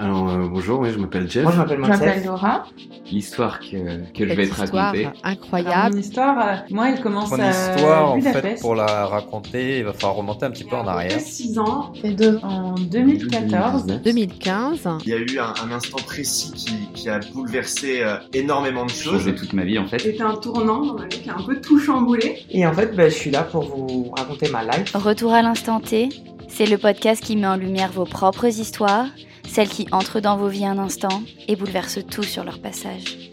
Alors euh, bonjour, oui, je m'appelle Jeff. Moi, je m'appelle Je m'appelle. Laura. L'histoire que, que je vais te raconter. Alors, incroyable. mon histoire, euh, moi, elle commence Mon à histoire, en fait, pour la raconter, il va falloir remonter un petit peu en arrière. 6 ans, et deux, en 2014. 2015. Il y a eu un, un instant précis qui, qui a bouleversé euh, énormément de choses. Changé toute ma vie en fait. C'était un tournant dans ma vie qui a un peu tout chamboulé. Et en fait, bah, je suis là pour vous raconter ma life. Retour à l'instant T, c'est le podcast qui met en lumière vos propres histoires, celles qui entrent dans vos vies un instant et bouleversent tout sur leur passage.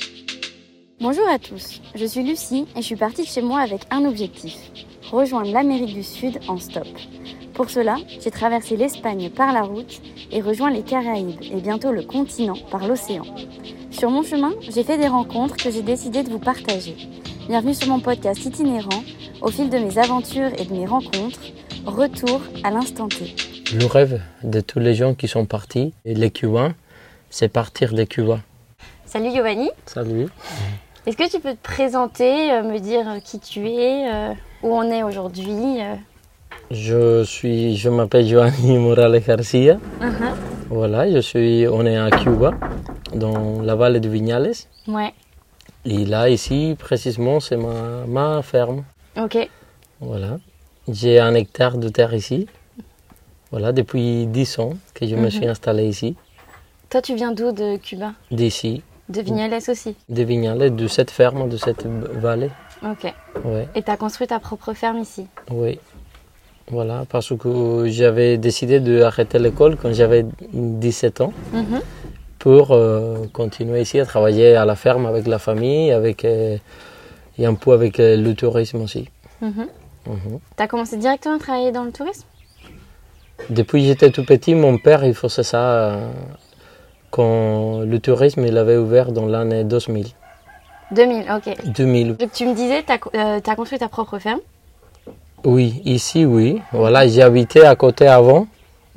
Bonjour à tous, je suis Lucie et je suis partie de chez moi avec un objectif, rejoindre l'Amérique du Sud en stop. Pour cela, j'ai traversé l'Espagne par la route et rejoint les Caraïbes et bientôt le continent par l'océan. Sur mon chemin, j'ai fait des rencontres que j'ai décidé de vous partager. Bienvenue sur mon podcast itinérant, au fil de mes aventures et de mes rencontres, retour à l'instant T. Le rêve de tous les gens qui sont partis, et les Cubains, c'est partir des Cuba. Salut Giovanni, Salut. est-ce que tu peux te présenter, euh, me dire euh, qui tu es, euh, où on est aujourd'hui euh? Je suis, je m'appelle Giovanni Morales Garcia. Voilà, je suis, on est à Cuba, dans la vallée de Vignales. Ouais, Et là, ici, précisément, c'est ma, ma ferme. Ok. Voilà. J'ai un hectare de terre ici. Voilà, depuis 10 ans que je me Mhm. suis installé ici. Toi, tu viens d'où de Cuba? D'ici, De Vignales aussi? De Vignales, de cette ferme, de cette vallée. Ok. Ouais. Et tu as construit ta propre ferme ici? Oui. Voilà, parce que j'avais décidé d'arrêter l'école quand j'avais 17 ans Mhm. pour euh, continuer ici à travailler à la ferme avec la famille avec, euh, et un peu avec euh, le tourisme aussi. Mhm. Mhm. Tu as commencé directement à travailler dans le tourisme? Depuis que j'étais tout petit, mon père il faisait ça euh, quand le tourisme il avait ouvert dans l'année 2000. 2000, ok. 2000. Donc tu me disais, tu as, construit ta propre ferme? Oui, ici oui. Voilà, j'ai habité à côté avant,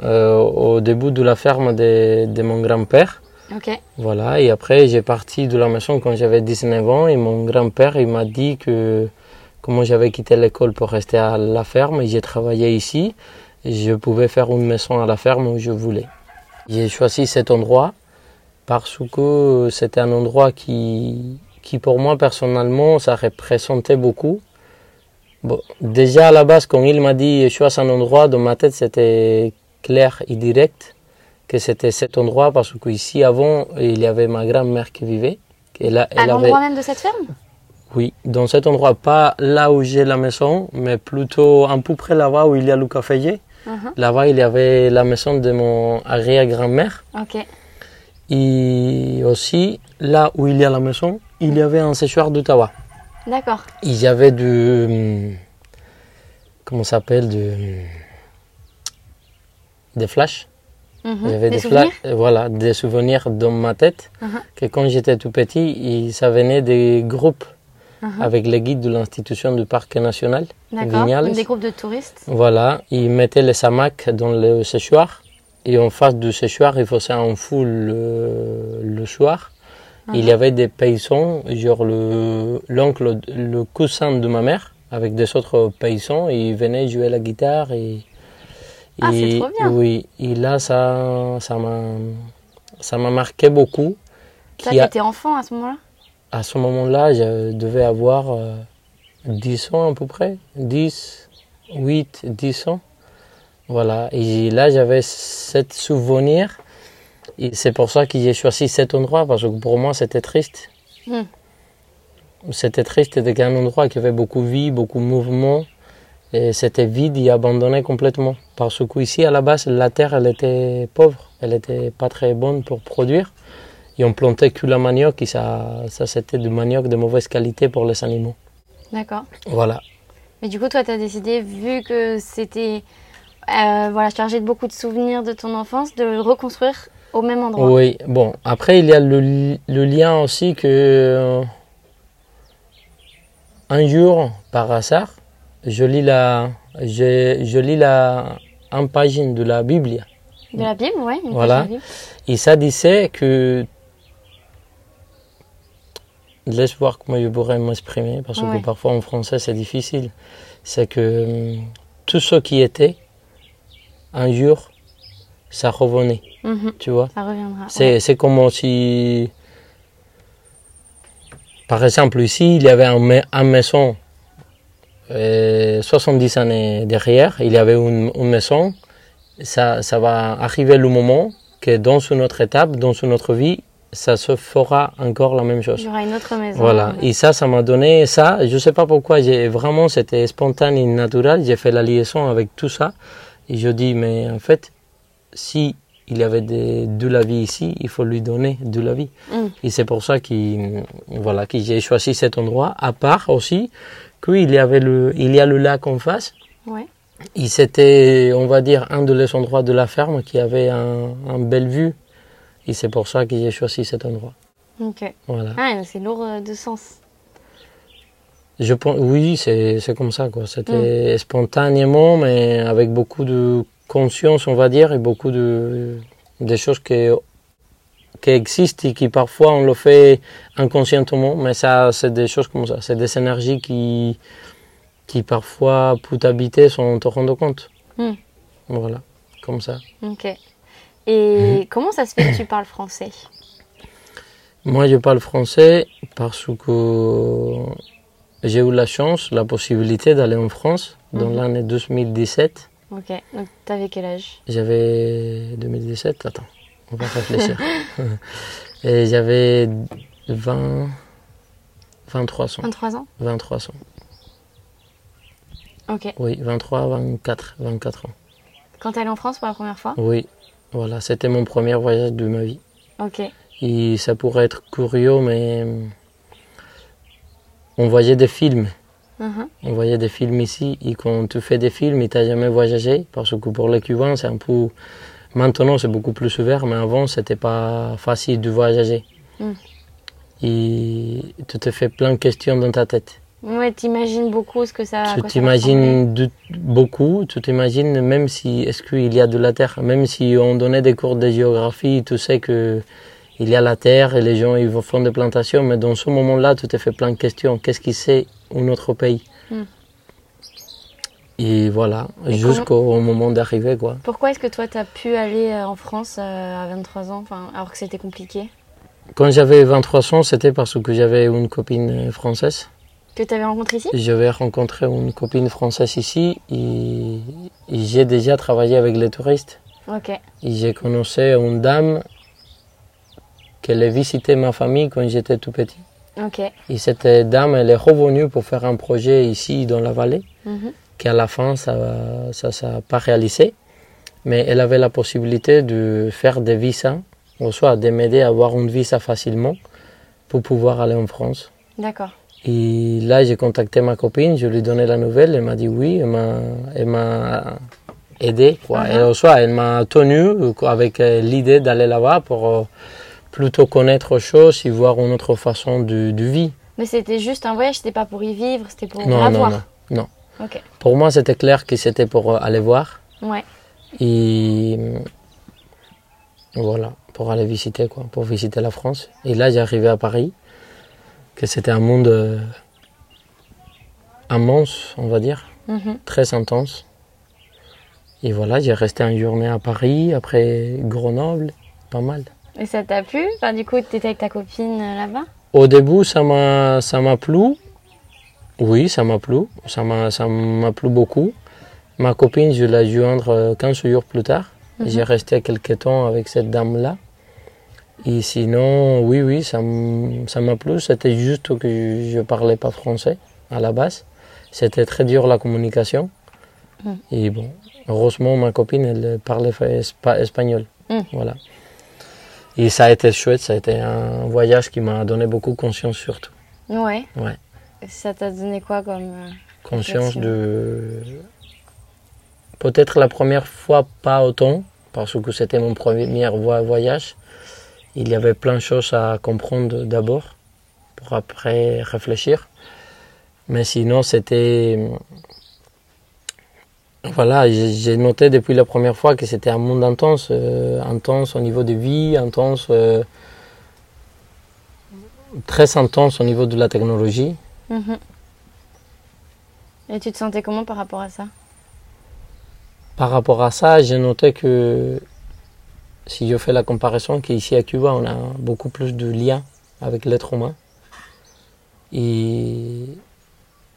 euh, au début de la ferme de, de mon grand-père. Voilà, et après j'ai parti de la maison quand j'avais 19 ans et mon grand-père il m'a dit que comment j'avais quitté l'école pour rester à la ferme et j'ai travaillé ici, je pouvais faire une maison à la ferme où je voulais. J'ai choisi cet endroit parce que c'était un endroit qui, qui pour moi personnellement ça représentait beaucoup. Déjà à la base quand il m'a dit choisis un endroit, dans ma tête c'était clair et direct que c'était cet endroit parce qu'ici avant il y avait ma grand-mère qui vivait. À avait, l'endroit même de cette ferme? Oui, dans cet endroit, pas là où j'ai la maison, mais plutôt un peu près là-bas où il y a le caféier. Mhm. Là-bas, il y avait la maison de mon arrière-grand-mère. Et aussi, là où il y a la maison, il y avait un séchoir de tabac. D'accord. Il y avait du. hum, Comment ça s'appelle du, Des flashs. Mhm. Il y avait Des des, souvenirs euh, voilà, des souvenirs dans ma tête. Mhm. Que quand j'étais tout petit, il- ça venait des groupes Mhm. avec les guides de l'institution du parc national. Vignales. Des groupes de touristes Voilà, ils mettaient les hamacs dans le séchoir et en face du séchoir, il faisait un fou le, le soir. Il y avait des paysans, genre le- l'oncle, le cousin de ma mère, avec des autres paysans, ils venaient jouer la guitare. Et, Ah, c'est et- trop bien. Oui, et là, ça ça m'a ça m'a marqué beaucoup. Toi, Qui a- t'étais enfant à ce moment-là? À ce moment-là, je devais avoir euh, 10 ans à peu près, 10, 8, 10 ans. Voilà, et là j'avais cet souvenir. Et c'est pour ça que j'ai choisi cet endroit, parce que pour moi c'était triste. Hmm. C'était triste, c'était un endroit qui avait beaucoup de vie, beaucoup de mouvement. Et c'était vide et abandonné complètement. Parce qu'ici, à la base, la terre, elle était pauvre. Elle n'était pas très bonne pour produire. Et on plantait que la manioc et ça, ça c'était du manioc de mauvaise qualité pour les animaux. D'accord. Voilà. Mais du coup, toi, tu as décidé, vu que c'était euh, voilà, chargé de beaucoup de souvenirs de ton enfance, de le reconstruire au même endroit. Oui, bon, après il y a le, li- le lien aussi que euh, un jour, par hasard, je lis la, je, je lis la, une page de la Bible. De la Bible, oui. Voilà. Bible. Et ça disait que. Laisse voir comment je pourrais m'exprimer, parce Ouais. que parfois en français c'est difficile. C'est que hum, tout ce qui était, un jour, ça revenait, Mhm. tu vois. Ça reviendra. C'est comme si, par exemple, ici, il y avait un, un maison, euh, 70 années derrière, il y avait une, une maison. Ça, ça va arriver le moment que dans une autre étape, dans une autre vie, ça se fera encore la même Il chose. y aura une autre maison. Voilà, et ça, ça m'a donné ça. Je sais pas pourquoi, j'ai vraiment, c'était spontané, naturel. J'ai fait la liaison avec tout ça. Et je dis, mais en fait, si il y avait de la vie ici, il faut lui donner de la vie. Mm. Et c'est pour ça que, voilà, que j'ai choisi cet endroit. À part aussi qu'il y avait le, il y a le lac en face. Ouais. Et c'était, on va dire, un des endroits de la ferme qui avait un, un belle vue. Et c'est pour ça que j'ai choisi cet endroit. Ok. Voilà. Ah, c'est lourd euh, de sens. Je pense, oui, c'est c'est comme ça, quoi. C'était spontanément, mais avec beaucoup de conscience, on va dire, et beaucoup de des choses qui, qui existent et qui parfois on le fait inconsciemment, mais ça, c'est des choses comme ça. C'est des énergies qui, qui parfois peuvent habiter sans te rendre compte. Hmm. Voilà, comme ça. Ok. Mhm. Et comment ça se fait que tu parles français? Moi, je parle français parce que j'ai eu la chance, la possibilité d'aller en France dans Mhm. l'année 2017. Ok. Donc, t'avais quel âge? J'avais 2017, attends, on va réfléchir. Et j'avais 20, 23 ans. 23 ans 23 ans. Ok. Oui, 23, 24, 24 ans. Quand t'es allé en France pour la première fois Oui, voilà, c'était mon premier voyage de ma vie. Ok. Et ça pourrait être curieux, mais on voyait des films. Mhm. On voyait des films ici, et quand tu fais des films et tu n'as jamais voyagé, parce que pour les Cubains, c'est un peu. Maintenant, c'est beaucoup plus ouvert, mais avant, c'était pas facile de voyager. Mm. Et tu te fais plein de questions dans ta tête. Ouais, t'imagines beaucoup ce que ça. tu t'imagines beaucoup, tu t'imagines même si est-ce qu'il y a de la terre, même si on donnait des cours de géographie, tu sais que il y a la terre et les gens ils vont faire des plantations, mais dans ce moment-là, tu te fais plein de questions. Qu'est-ce qui c'est un autre pays? Hmm. Et voilà, jusqu'au moment d'arriver quoi. Pourquoi est-ce que toi t'as pu aller euh, en France euh, à 23 ans, alors que c'était compliqué? Quand j'avais 23 ans, c'était parce que j'avais une copine française. Que t'avais rencontré ici? J'avais rencontré une copine française ici et, et j'ai déjà travaillé avec les touristes. Ok. Et j'ai connu une dame qui allait visiter ma famille quand j'étais tout petit. Ok. Et cette dame, elle est revenue pour faire un projet ici dans la vallée, qui à la fin, ça ne ça, ça pas réalisé. Mais elle avait la possibilité de faire des visas, ou soit de m'aider à avoir une visa facilement pour pouvoir aller en France. D'accord. Et là, j'ai contacté ma copine, je lui ai donné la nouvelle, elle m'a dit oui, elle m'a, elle m'a aidé. Quoi. Et au soir, elle m'a tenu euh, avec euh, l'idée d'aller là-bas pour euh, plutôt connaître autre chose et voir une autre façon de, de vie. Mais c'était juste un voyage, c'était pas pour y vivre, c'était pour non, la non, voir. non, non. Pour moi, c'était clair que c'était pour euh, aller voir Ouais. et euh, voilà, pour aller visiter, quoi, pour visiter la France. Et là, j'ai arrivé à Paris, que c'était un monde euh, immense, on va dire. Mhm. très intense. Et voilà, j'ai resté une journée à Paris, après Grenoble, pas mal. Et ça t'a plu? Enfin, du coup, t'étais avec ta copine là-bas? Au début, ça m'a, ça m'a plu. Oui, ça m'a plu. Ça m'a, ça m'a plu beaucoup. Ma copine, je l'ai joindre euh, 15 jours plus tard. Mhm. J'ai resté quelques temps avec cette dame-là. Et sinon, oui, oui, ça, m'a plu. C'était juste que je ne parlais pas français à la base. C'était très dur la communication. Mhm. Et bon, heureusement, ma copine, elle parlait espa- espagnol. Mhm. Voilà. Et ça a été chouette, ça a été un voyage qui m'a donné beaucoup conscience surtout. Ouais. Ouais. Ça t'a donné quoi comme. euh, Conscience de... Peut-être la première fois pas autant, parce que c'était mon premier vo- voyage. Il y avait plein de choses à comprendre d'abord, pour après réfléchir. Mais sinon, c'était... Voilà, j'ai j'ai noté depuis la première fois que c'était un monde intense, euh, intense au niveau de vie, intense, euh, très intense au niveau de la technologie. Mhm. Et tu te sentais comment par rapport à ça? Par rapport à ça, j'ai noté que si je fais la comparaison, qu'ici à Cuba, on a beaucoup plus de liens avec l'être humain. Et,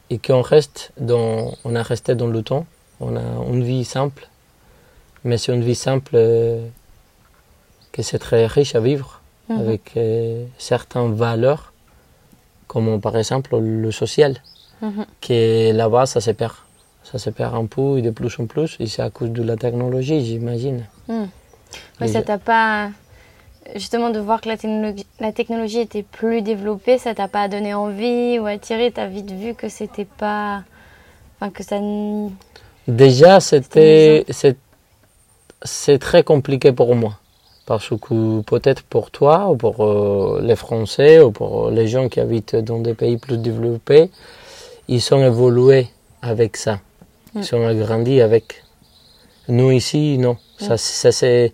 et qu'on reste dans, on a resté dans le temps. On a une vie simple. Mais c'est une vie simple euh, que c'est très riche à vivre, Mhm. avec euh, certaines valeurs, comme par exemple le social, Mhm. qui là-bas, ça se perd. Ça se perd un peu et de plus en plus. Et c'est à cause de la technologie, j'imagine. Ouais, Mais ça t'a pas. Justement, de voir que la technologie, la technologie était plus développée, ça t'a pas donné envie ou attiré T'as vite vu que c'était pas. Enfin, que ça. Déjà, c'était, c'est très compliqué pour moi. Parce que peut-être pour toi, ou pour euh, les Français, ou pour les gens qui habitent dans des pays plus développés, ils sont évolués avec ça. Ils Mm. sont agrandis avec. Nous ici, non. Ça, ça, c'est,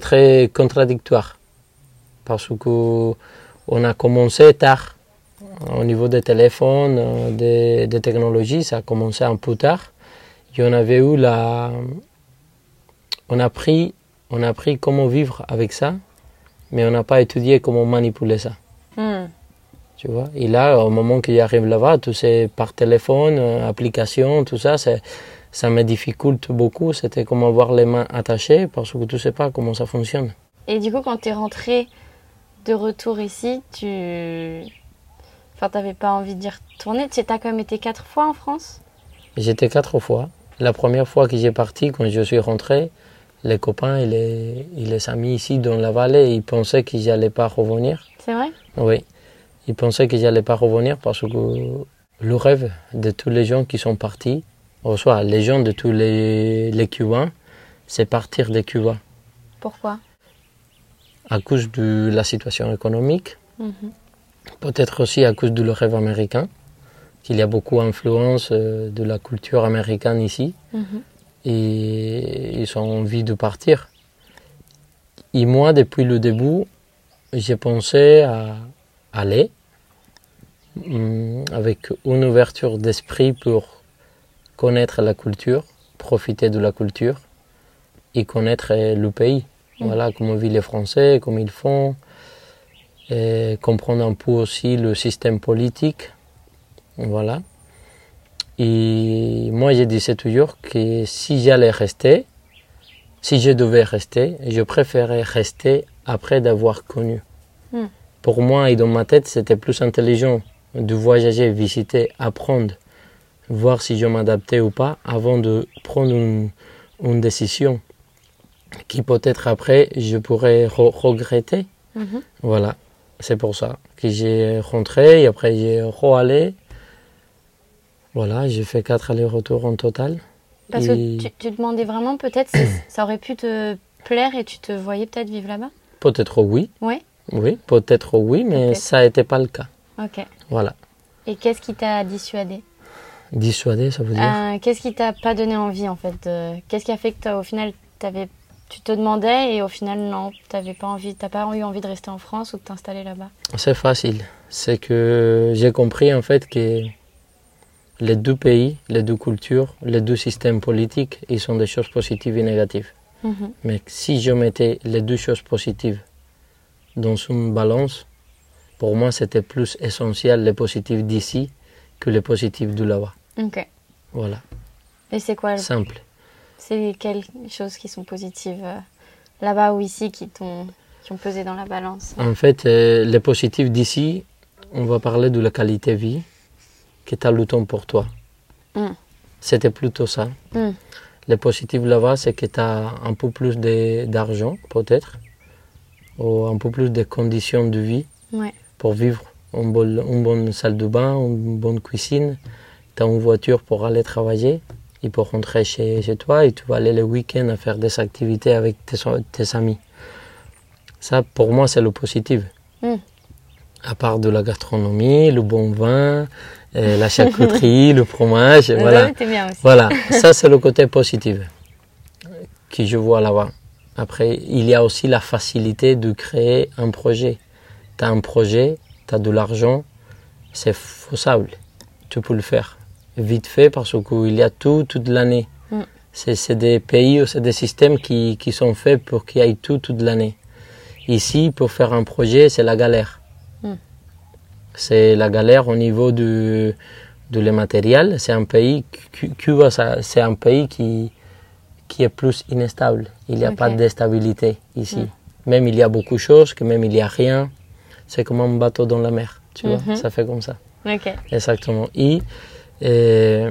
très contradictoire. Parce que on a commencé tard. Au niveau des téléphones, euh, des, des technologies, ça a commencé un peu tard. Et on avait eu la. On a appris, on a appris comment vivre avec ça, mais on n'a pas étudié comment manipuler ça. Hmm. Tu vois? Et là, au moment qu'il arrive là-bas, tout c'est par téléphone, euh, application, tout ça, c'est, ça me difficulte beaucoup. C'était comme avoir les mains attachées parce que tu sais pas comment ça fonctionne. Et du coup, quand t'es rentré de retour ici, tu. Enfin, t'avais pas envie d'y retourner. Tu as quand même été quatre fois en France? J'étais quatre fois. La première fois que j'ai parti, quand je suis rentré, les copains et les, et les amis ici dans la vallée, ils pensaient que j'allais pas revenir. C'est vrai? Oui, ils pensaient que j'allais pas revenir parce que le rêve de tous les gens qui sont partis, ou soit les gens de tous les, les Cubains, c'est partir de Cuba Pourquoi? À cause de la situation économique, Mhm. peut-être aussi à cause de le rêve américain, qu'il y a beaucoup d'influence euh, de la culture américaine ici. Mhm. Et ils ont envie de partir. Et moi, depuis le début, j'ai pensé à aller hum, avec une ouverture d'esprit pour connaître la culture, profiter de la culture et connaître le pays. Voilà, comment vivent les Français, comment ils font, et comprendre un peu aussi le système politique. Voilà. Et moi, je disais toujours que si j'allais rester, si je devais rester, je préférais rester après d'avoir connu. Hmm. Pour moi et dans ma tête, c'était plus intelligent de voyager, visiter, apprendre, voir si je m'adaptais ou pas, avant de prendre une, une décision qui peut-être après je pourrais re- regretter. Mhm. Voilà, c'est pour ça que j'ai rentré et après j'ai re-allé. Voilà, j'ai fait quatre allers-retours en total. Parce Et que tu, tu demandais vraiment, peut-être, si ça aurait pu te plaire et tu te voyais peut-être vivre là-bas? Peut-être oui, Ouais oui, peut-être oui, mais ça n'était pas le cas. Ok. Voilà. Et qu'est-ce qui t'a dissuadé? Dissuadé, ça veut dire? Euh, Qu'est-ce qui t'a pas donné envie en fait de- Qu'est-ce qui a fait que au final avais... tu te demandais et au final non, t'avais pas envie, t'as pas eu envie de rester en France ou de t'installer là-bas? C'est facile. C'est que j'ai compris en fait que les deux pays, les deux cultures, les deux systèmes politiques, ils sont des choses positives et négatives. Mhm. Mais si je mettais les deux choses positives dans une balance, pour moi c'était plus essentiel les positifs d'ici que les positifs de là-bas. Ok. Voilà, Et c'est quoi le- simple. C'est quelles choses qui sont positives euh, là-bas ou ici qui t'ont qui ont pesé dans la balance? En fait, euh, les positifs d'ici, on va parler de la qualité de vie, que tu as le temps pour toi. Mm. C'était plutôt ça. Mm. Les positifs là-bas, c'est que tu as un peu plus d'argent, peut-être, ou un peu plus de conditions de vie Ouais. pour vivre. Une bonne, une bonne salle de bain, une bonne cuisine, tu as une voiture pour aller travailler et pour rentrer chez, chez toi et tu vas aller le week-end à faire des activités avec tes, tes amis. Ça, pour moi, c'est le positif. Mm. À part de la gastronomie, le bon vin, euh, la charcuterie, le fromage, voilà. c'était bien aussi. Voilà, ça c'est le côté positif que je vois là-bas. Après, il y a aussi la facilité de créer un projet. Tu as un projet, tu as de l'argent, c'est faisable. Tu peux le faire vite fait parce qu'il y a tout toute l'année. Mm. C'est des pays ou c'est des systèmes qui, qui sont faits pour qu'il y ait tout toute l'année. Ici, pour faire un projet, c'est la galère. C'est la galère au niveau du, de les matériels. C'est un pays, Cu- Cuba, c'est un pays qui, qui est plus instable. Il n'y a pas de stabilité ici. Même il y a beaucoup de choses, que même il n'y a rien. C'est comme un bateau dans la mer, tu Mhm. vois. Ça fait comme ça. Exactement. Et, euh,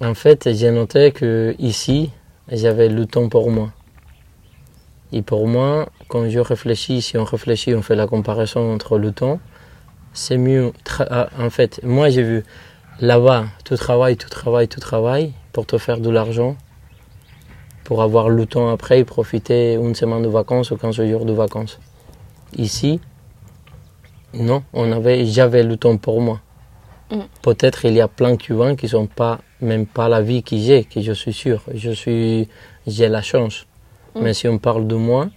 en fait, j'ai noté que ici, j'avais le temps pour moi. Et pour moi, quand je réfléchis, si on réfléchit, on fait la comparaison entre le temps, c'est mieux. ah, En fait, moi j'ai vu là-bas, tu travailles, tu travailles, tu travailles pour te faire de l'argent, pour avoir le temps après et profiter une semaine de vacances ou 15 jours de vacances. Ici, non, on avait, j'avais le temps pour moi. Mm. Peut-être il y a plein de Cubains qui sont pas, même pas la vie que j'ai, que je suis sûr. Je suis, j'ai la chance. Mm. Mais si on parle de moi,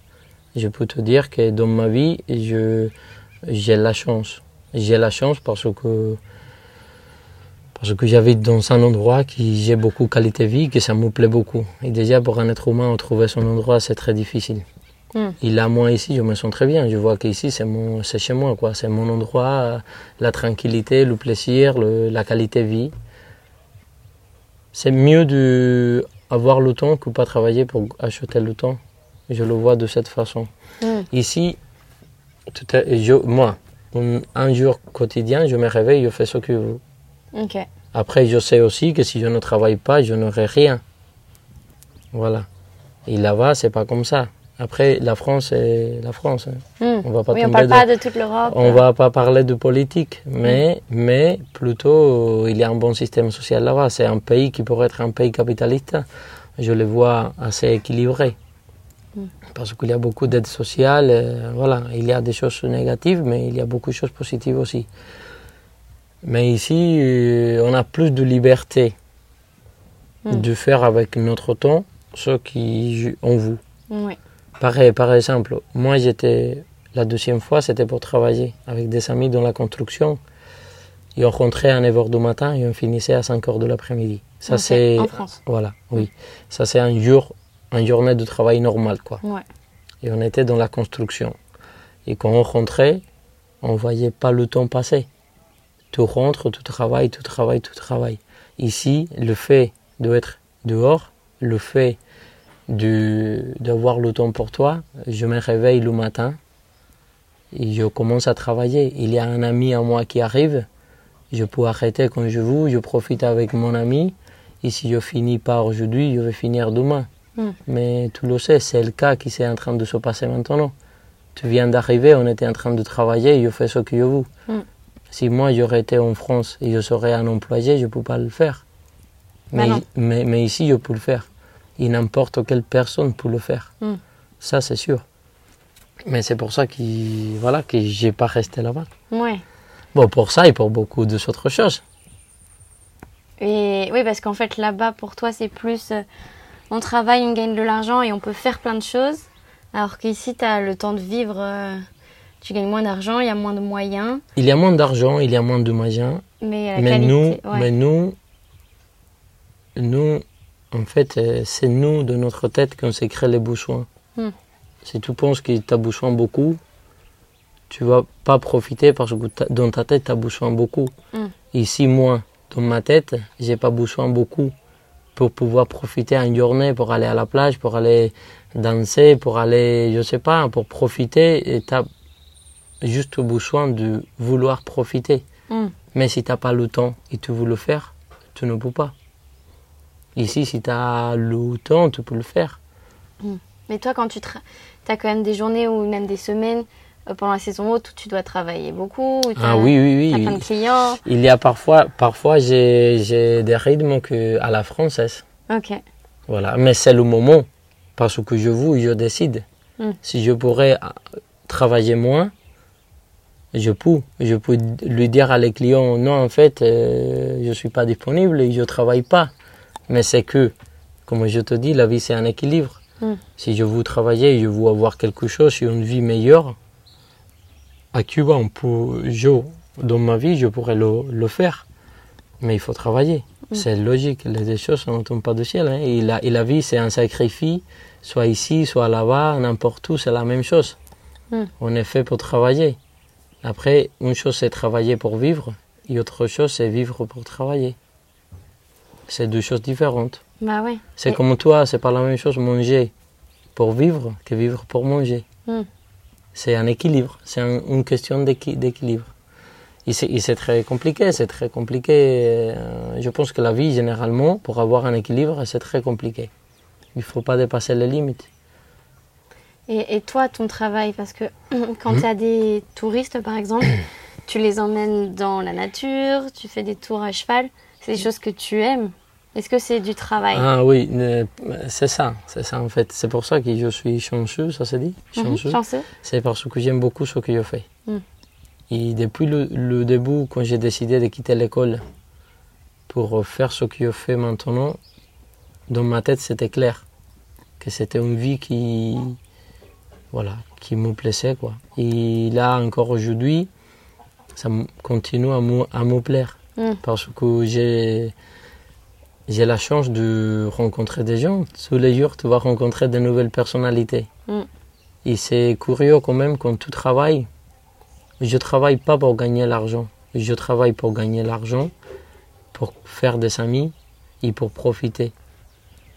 je peux te dire que dans ma vie, je, j'ai la chance. J'ai la chance parce que, parce que j'habite dans un endroit qui j'ai beaucoup qualité de vie, que ça me plaît beaucoup. Et déjà, pour un être humain, trouver son endroit, c'est très difficile. Mm. Et là, moi, ici, je me sens très bien. Je vois qu'ici, c'est, mon, c'est chez moi, quoi. C'est mon endroit, la tranquillité, le plaisir, le- la qualité de vie. C'est mieux de avoir le temps que pas travailler pour acheter le temps. Je le vois de cette façon. Mm. Ici, je, moi, un, jour quotidien, je me réveille, je fais ce que je veux. Après, je sais aussi que si je ne travaille pas, je n'aurai rien. Voilà. Et là-bas, c'est pas comme ça. Après, la France, c'est la France. hein. Hmm. On va pas Oui, on parle de- pas de toute l'Europe. On va pas parler de politique, mais, mais plutôt, il y a un bon système social là-bas. C'est un pays qui pourrait être un pays capitaliste. Je le vois assez équilibré. Parce qu'il y a beaucoup d'aides sociales. euh, voilà, il y a des choses négatives, mais il y a beaucoup de choses positives aussi. Mais ici, euh, on a plus de liberté Mm. de faire avec notre temps ce qu'on veut. Oui. Pareil, par exemple, moi j'étais, la deuxième fois c'était pour travailler avec des amis dans la construction. Et on rentrait à 9h du matin et on finissait à 5h de l'après-midi. Ça c'est, En France. voilà, oui. Ça c'est un jour, une journée de travail normal quoi. Ouais. Et on était dans la construction. Et quand on rentrait, on voyait pas le temps passer. Tu rentres, tu travailles, tu travailles, tu travailles. Ici, le fait d'être dehors, le fait de- d'avoir le temps pour toi, je me réveille le matin et je commence à travailler. Il y a un ami à moi qui arrive, je peux arrêter quand je veux, je profite avec mon ami. Et si je finis pas aujourd'hui, je vais finir demain. Mm. Mais tu le sais, c'est le cas qui est en train de se passer maintenant. Tu viens d'arriver, on était en train de travailler, je fais ce que je veux. Mm. Si moi j'aurais été en France et je serais un employé, je ne peux pas le faire. Bah Mais, mais, mais ici, je peux le faire. Et n'importe quelle personne peut le faire. Mm. Ça, c'est sûr. Mais c'est pour ça que voilà, que je n'ai pas resté là-bas. Ouais. Bon, pour ça et pour beaucoup d'autres choses. Et oui, parce qu'en fait, là-bas, pour toi, c'est plus euh, on travaille, on gagne de l'argent et on peut faire plein de choses. Alors qu'ici, tu as le temps de vivre, euh, tu gagnes moins d'argent, il y a moins de moyens, Il y a moins d'argent, il y a moins de moyens. mais la mais qualité. nous, ouais. mais nous, nous, en fait, euh, c'est nous, de notre tête, qu'on s'est créé les besoins. Hmm. Si tu penses que tu as besoin beaucoup, tu vas pas profiter parce que dans ta tête, tu as besoin beaucoup. Hmm. Ici, moi, dans ma tête, j'ai pas besoin beaucoup pour pouvoir profiter une journée, pour aller à la plage, pour aller danser, pour aller, je sais pas, pour profiter. Et tu as juste besoin de vouloir profiter. Hmm. Mais si tu n'as pas le temps et tu veux le faire, tu ne peux pas. Ici, si tu as le temps, tu peux le faire. Mais toi, quand tu as quand même des journées ou même des semaines pendant la saison haute où tu dois travailler beaucoup, où Ah oui, oui, oui. plein de clients. Il y a parfois, parfois j'ai des rythmes que à la française. Ok. Voilà. Mais c'est le moment. Parce que je veux, je décide. Mm. Si je pourrais euh, travailler moins, je peux. Je peux lui dire à les clients, non, en fait, euh, je ne suis pas disponible et je ne travaille pas. Mais c'est que, comme je te dis, la vie, c'est un équilibre. Mm. Si je veux travailler, je veux avoir quelque chose, une vie meilleure, à Cuba, on peut, je, dans ma vie, je pourrais le, le faire. Mais il faut travailler. C'est logique, les choses ne tombent pas du ciel. Hein. Et, la, et la vie, c'est un sacrifice, soit ici, soit là-bas, n'importe où, c'est la même chose. On est fait pour travailler. Après, une chose, c'est travailler pour vivre, et autre chose, c'est vivre pour travailler. C'est deux choses différentes. Bah ouais. C'est Et- comme toi, c'est pas la même chose manger pour vivre que vivre pour manger. C'est un équilibre, c'est un- une question d'équi- d'équilibre. Et c'est- très compliqué, c'est très compliqué. euh, Je pense que la vie, généralement, pour avoir un équilibre, c'est très compliqué. Il ne faut pas dépasser les limites. Et, et toi, ton travail, parce que quand Mhm. tu as des touristes, par exemple, tu les emmènes dans la nature, tu fais des tours à cheval, c'est des choses que tu aimes. Est-ce que c'est du travail Ah oui, euh, c'est ça, c'est ça en fait. C'est pour ça que je suis chanceux, ça se dit Mhm, Chanceux. Chanceux C'est parce que j'aime beaucoup ce que je fais. Mm. Et depuis le, le début, quand j'ai décidé de quitter l'école pour faire ce que je fais maintenant, dans ma tête, c'était clair que c'était une vie qui, voilà, qui me plaisait. Quoi. Et là, encore aujourd'hui, ça continue à me, à me plaire Mm. parce que j'ai j'ai la chance de rencontrer des gens. Tous les jours, tu vas rencontrer de nouvelles personnalités. Mm. Et c'est curieux quand même quand tu travailles. Je travaille pas pour gagner l'argent. Je travaille pour gagner l'argent, pour faire des amis et pour profiter.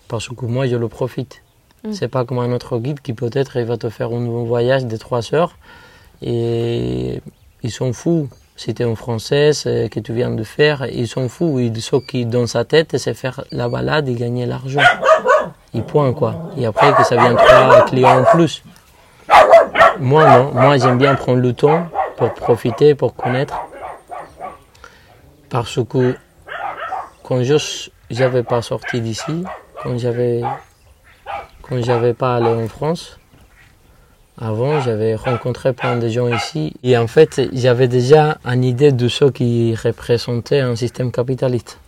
Parce que moi, je le profite. Mm. C'est pas comme un autre guide qui peut-être il va te faire un voyage de trois heures et ils sont fous. Si tu es en française euh, que tu viens de faire, ils sont fous. Ils, ce qui dans sa tête, c'est faire la balade et gagner l'argent. Et point quoi. Et après que ça vient trois clients en plus. Moi non, moi j'aime bien prendre le temps pour profiter, pour connaître. Parce que quand je n'avais pas sorti d'ici, quand j'avais quand j'avais pas allé en France, avant j'avais rencontré plein de gens ici et en fait j'avais déjà une idée de ce qui représentait un système capitaliste.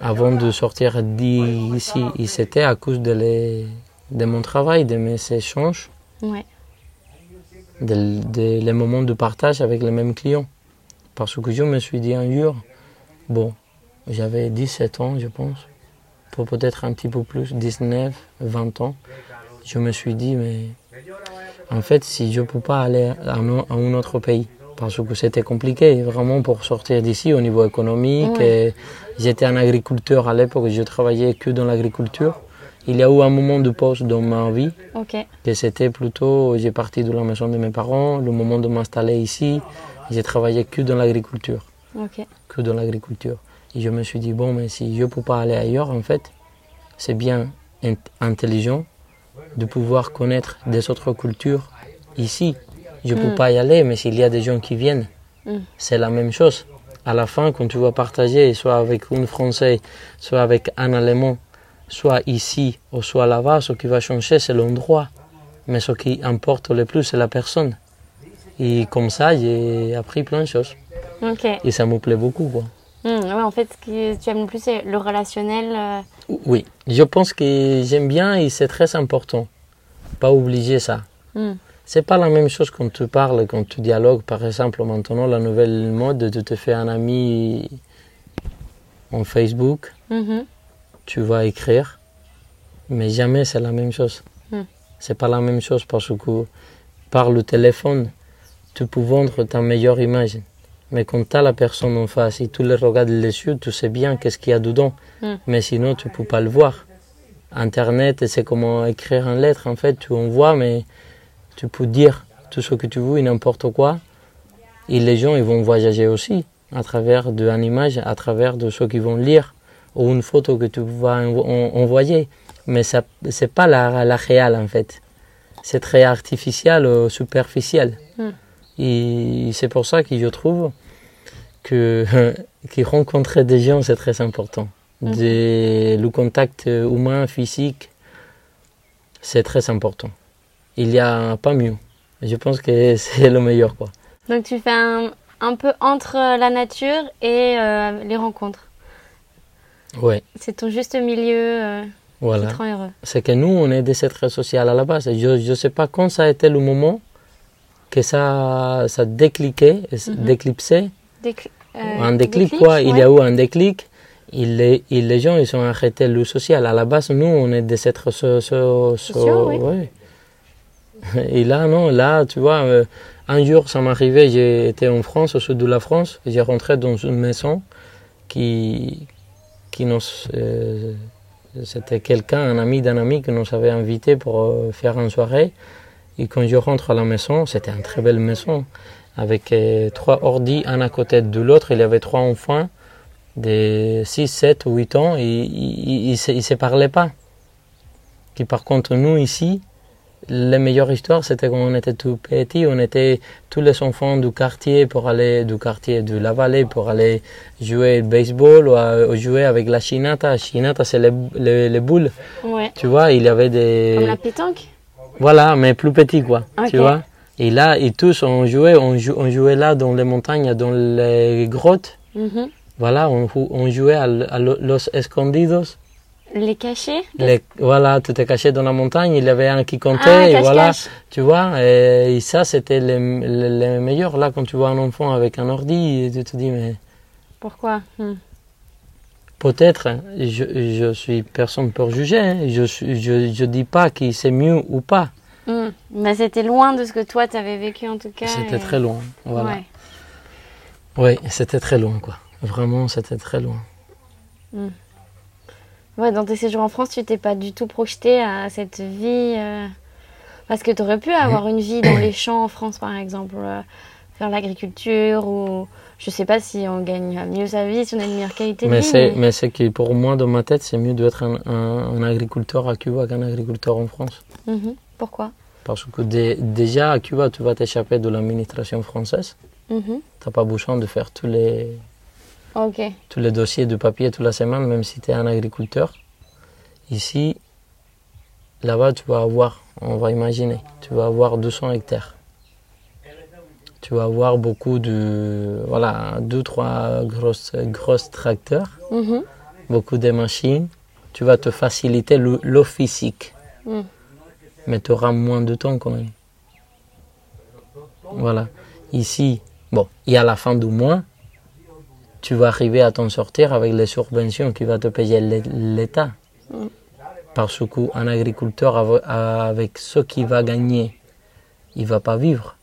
Avant de sortir d'ici, et c'était à cause de, les- de mon travail, de mes échanges Ouais. de, de- les moments de partage avec les mêmes clients. Parce que je me suis dit un jour, bon, j'avais 17 ans, je pense, pour peut-être un petit peu plus, 19, 20 ans. Je me suis dit, mais en fait, si je ne peux pas aller à un, autre pays, parce que c'était compliqué vraiment pour sortir d'ici au niveau économique. Ouais. J'étais un agriculteur à l'époque, je travaillais que dans l'agriculture. Il y a eu un moment de pause dans ma vie que c'était plutôt, j'ai parti de la maison de mes parents, le moment de m'installer ici, j'ai travaillé que dans l'agriculture, que dans l'agriculture. Et je me suis dit, bon, mais si je ne peux pas aller ailleurs, en fait, c'est bien int- intelligent de pouvoir connaître des autres cultures ici. Je ne peux Mm. pas y aller, mais s'il y a des gens qui viennent, Mm. c'est la même chose. À la fin, quand tu vas partager, soit avec un Français, soit avec un Allemand, soit ici ou soit là-bas, ce qui va changer, c'est l'endroit. Mais ce qui importe le plus, c'est la personne. Et comme ça, j'ai appris plein de choses. Et ça me plaît beaucoup. Quoi. Hmm, ouais, en fait, ce que tu aimes le plus, c'est le relationnel. euh, Oui, je pense que j'aime bien et c'est très important. Pas oublier ça. hmm. C'est pas la même chose quand tu parles, quand tu dialogues. Par exemple, maintenant, la nouvelle mode de te faire un ami en Facebook, Mhm. tu vas écrire, mais jamais c'est la même chose. Hmm. C'est pas la même chose parce que par le téléphone, tu peux vendre ta meilleure image. Mais quand tu as la personne en face et tu le regardes les yeux, tu sais bien qu'est-ce qu'il y a dedans. Hmm. Mais sinon, tu peux pas le voir. Internet, c'est comment écrire une lettre. En fait, tu envoies, mais tu peux dire tout ce que tu veux n'importe quoi. Et les gens, ils vont voyager aussi à travers de une image, à travers de ce qu'ils vont lire ou une photo que tu vas envo- en- envoyer. Mais ça, c'est pas la, la réelle en fait. C'est très artificiel, euh, superficiel. Hmm. Et c'est pour ça que je trouve que, que rencontrer des gens, c'est très important. Des- le contact humain, physique, c'est très important. Il n'y a pas mieux. Je pense que c'est le meilleur. Quoi. Donc tu fais un, un peu entre la nature et euh, les rencontres. Ouais, C'est ton juste milieu euh, voilà. qui te rend heureux. c'est que nous, on est des êtres sociaux à la base. Je ne sais pas quand ça a été le moment que ça, ça décliquait, Mhm. déclipsait. Euh, un déclic, quoi. Il y a eu un déclic. Il, les, il- les gens, ils ont arrêté le social. À la base, nous, on est des êtres so- so- so- Sociaux, oui. ouais. Et là, non, là, tu vois, euh, un jour, ça m'arrivait, j'étais en France, au sud de la France, j'ai rentré dans une maison qui, qui nous, euh, c'était quelqu'un, un ami d'un ami qui nous avait invité pour faire une soirée. Et quand je rentre à la maison, c'était une très belle maison, avec euh, trois ordis, un à côté de l'autre. Il y avait trois enfants de 6, 7 ou 8 ans et ils ne se, parlaient pas. Qui par contre, nous ici, la meilleure histoire, c'était quand on était tout petit, on était tous les enfants du quartier pour aller, du quartier de la vallée pour aller jouer au baseball ou, à- ou jouer avec la chinata. Chinata, c'est les, les- les boules. Ouais. Tu vois, il y avait des. Comme la pétanque? Voilà, mais plus petit, quoi. Ok. Tu vois? Et là, et tous, on jouait, on, jou- on jouait là dans les montagnes, dans les grottes. Mhm. Voilà, on, jou- on jouait à, los escondidos. Les cachets Les- voilà, tout est caché dans la montagne. Il y avait un qui comptait. Ah, et voilà, tu vois. Et, et ça, c'était les, les, les meilleurs. Là, quand tu vois un enfant avec un ordi, tu te dis, mais Pourquoi? Hmm. peut-être, je, je suis personne pour juger. hein. Je ne je, je dis pas que c'est mieux ou pas. Hmm. Mais c'était loin de ce que toi, t'avais vécu en tout cas. C'était et- très loin. Voilà. Ouais. Oui, c'était très loin, quoi. Vraiment, c'était très loin. Ouais, dans tes séjours en France, tu t'es pas du tout projeté à cette vie. euh, Parce que tu aurais pu avoir une vie dans les champs en France, par exemple, euh, faire l'agriculture ou je sais pas si on gagne mieux sa vie, si on a une meilleure qualité de Mais vie. c'est, mais c'est que pour moi, dans ma tête, c'est mieux d'être un, un- un agriculteur à Cuba qu'un agriculteur en France. Mhm. Pourquoi? Parce que dé- déjà, à Cuba, tu vas t'échapper de l'administration française. Mhm. Tu n'as pas besoin de faire tous les, tous les dossiers de papier toute la semaine, même si tu es un agriculteur. Ici, là-bas, tu vas avoir, on va imaginer, tu vas avoir 200 hectares. Tu vas avoir beaucoup de, voilà, deux, trois grosses, grosses tracteurs, Mhm. beaucoup de machines. Tu vas te faciliter le- l'eau physique. Mm. Mais tu auras moins de temps quand même. Voilà. Ici, bon, y a la fin du mois, tu vas arriver à t'en sortir avec les subventions qui va te payer l'É- l'État. Parce qu'un agriculteur, avec ce qu'il va gagner, il va pas vivre.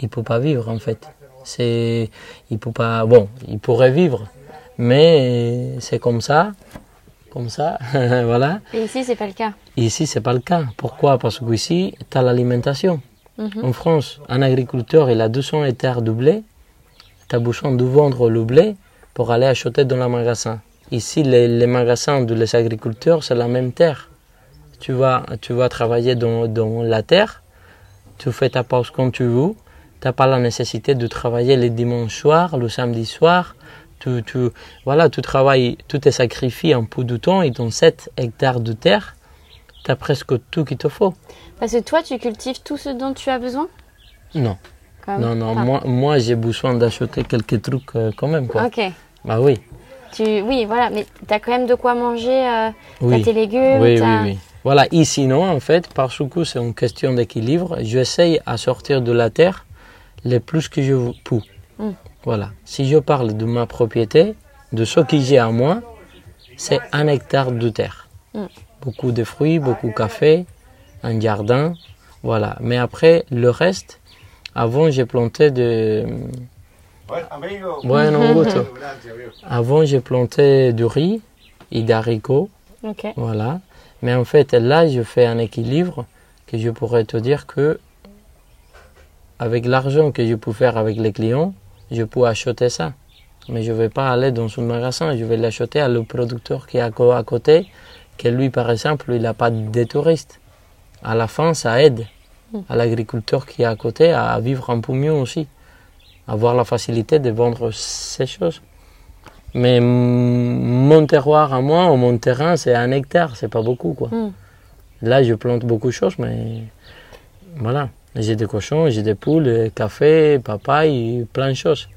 Il peut pas vivre en fait. C'est, il peut pas. Bon, il pourrait vivre, mais c'est comme ça, comme ça, voilà. Et ici, c'est pas le cas. Ici, c'est pas le cas. Pourquoi? Parce qu'ici, tu as l'alimentation. Mhm. En France, un agriculteur, il a 200 hectares de blé. Tu as besoin de vendre le blé pour aller acheter dans le magasin. Ici, les, les magasins de les agriculteurs, c'est la même terre. Tu vas, tu vas travailler dans, dans la terre, tu fais ta pause quand tu veux. Tu n'as pas la nécessité de travailler les dimanches soirs, le samedi soir. Tu, tu, voilà, tu travailles, tu te sacrifies un peu de temps et dans 7 hectares de terre, tu as presque tout qu'il te faut. Parce que toi, tu cultives tout ce dont tu as besoin? Non. Comme- Non, non, moi, moi j'ai besoin d'acheter quelques trucs euh, quand même. Quoi. Ok. Bah oui, Tu... Oui, voilà, mais tu as quand même de quoi manger. Euh, oui. tes légumes. Oui, oui, oui. Voilà, ici non, en fait, parce que c'est une question d'équilibre. J'essaye à sortir de la terre le plus que je peux. Mm. Voilà. Si je parle de ma propriété, de ce que j'ai à moi, c'est un hectare de terre. Mm. Beaucoup de fruits, beaucoup de café, un jardin. Voilà. Mais après, le reste, avant, j'ai planté de. Gusto. Avant, j'ai planté du riz et d'haricots. Ok. Voilà. Mais en fait, là, je fais un équilibre que je pourrais te dire que avec l'argent que je peux faire avec les clients, je peux acheter ça. Mais je ne vais pas aller dans un magasin, je vais l'acheter à le producteur qui est à côté, que lui, par exemple, il n'a pas de touristes. À la fin, ça aide à l'agriculteur qui est à côté à vivre un peu mieux aussi, avoir la facilité de vendre ces choses. Mais mon terroir à moi, ou mon terrain, c'est un hectare, c'est pas beaucoup quoi. Mm. Là, je plante beaucoup de choses, mais voilà. J'ai des cochons, j'ai des poules, café, papaye, plein de choses.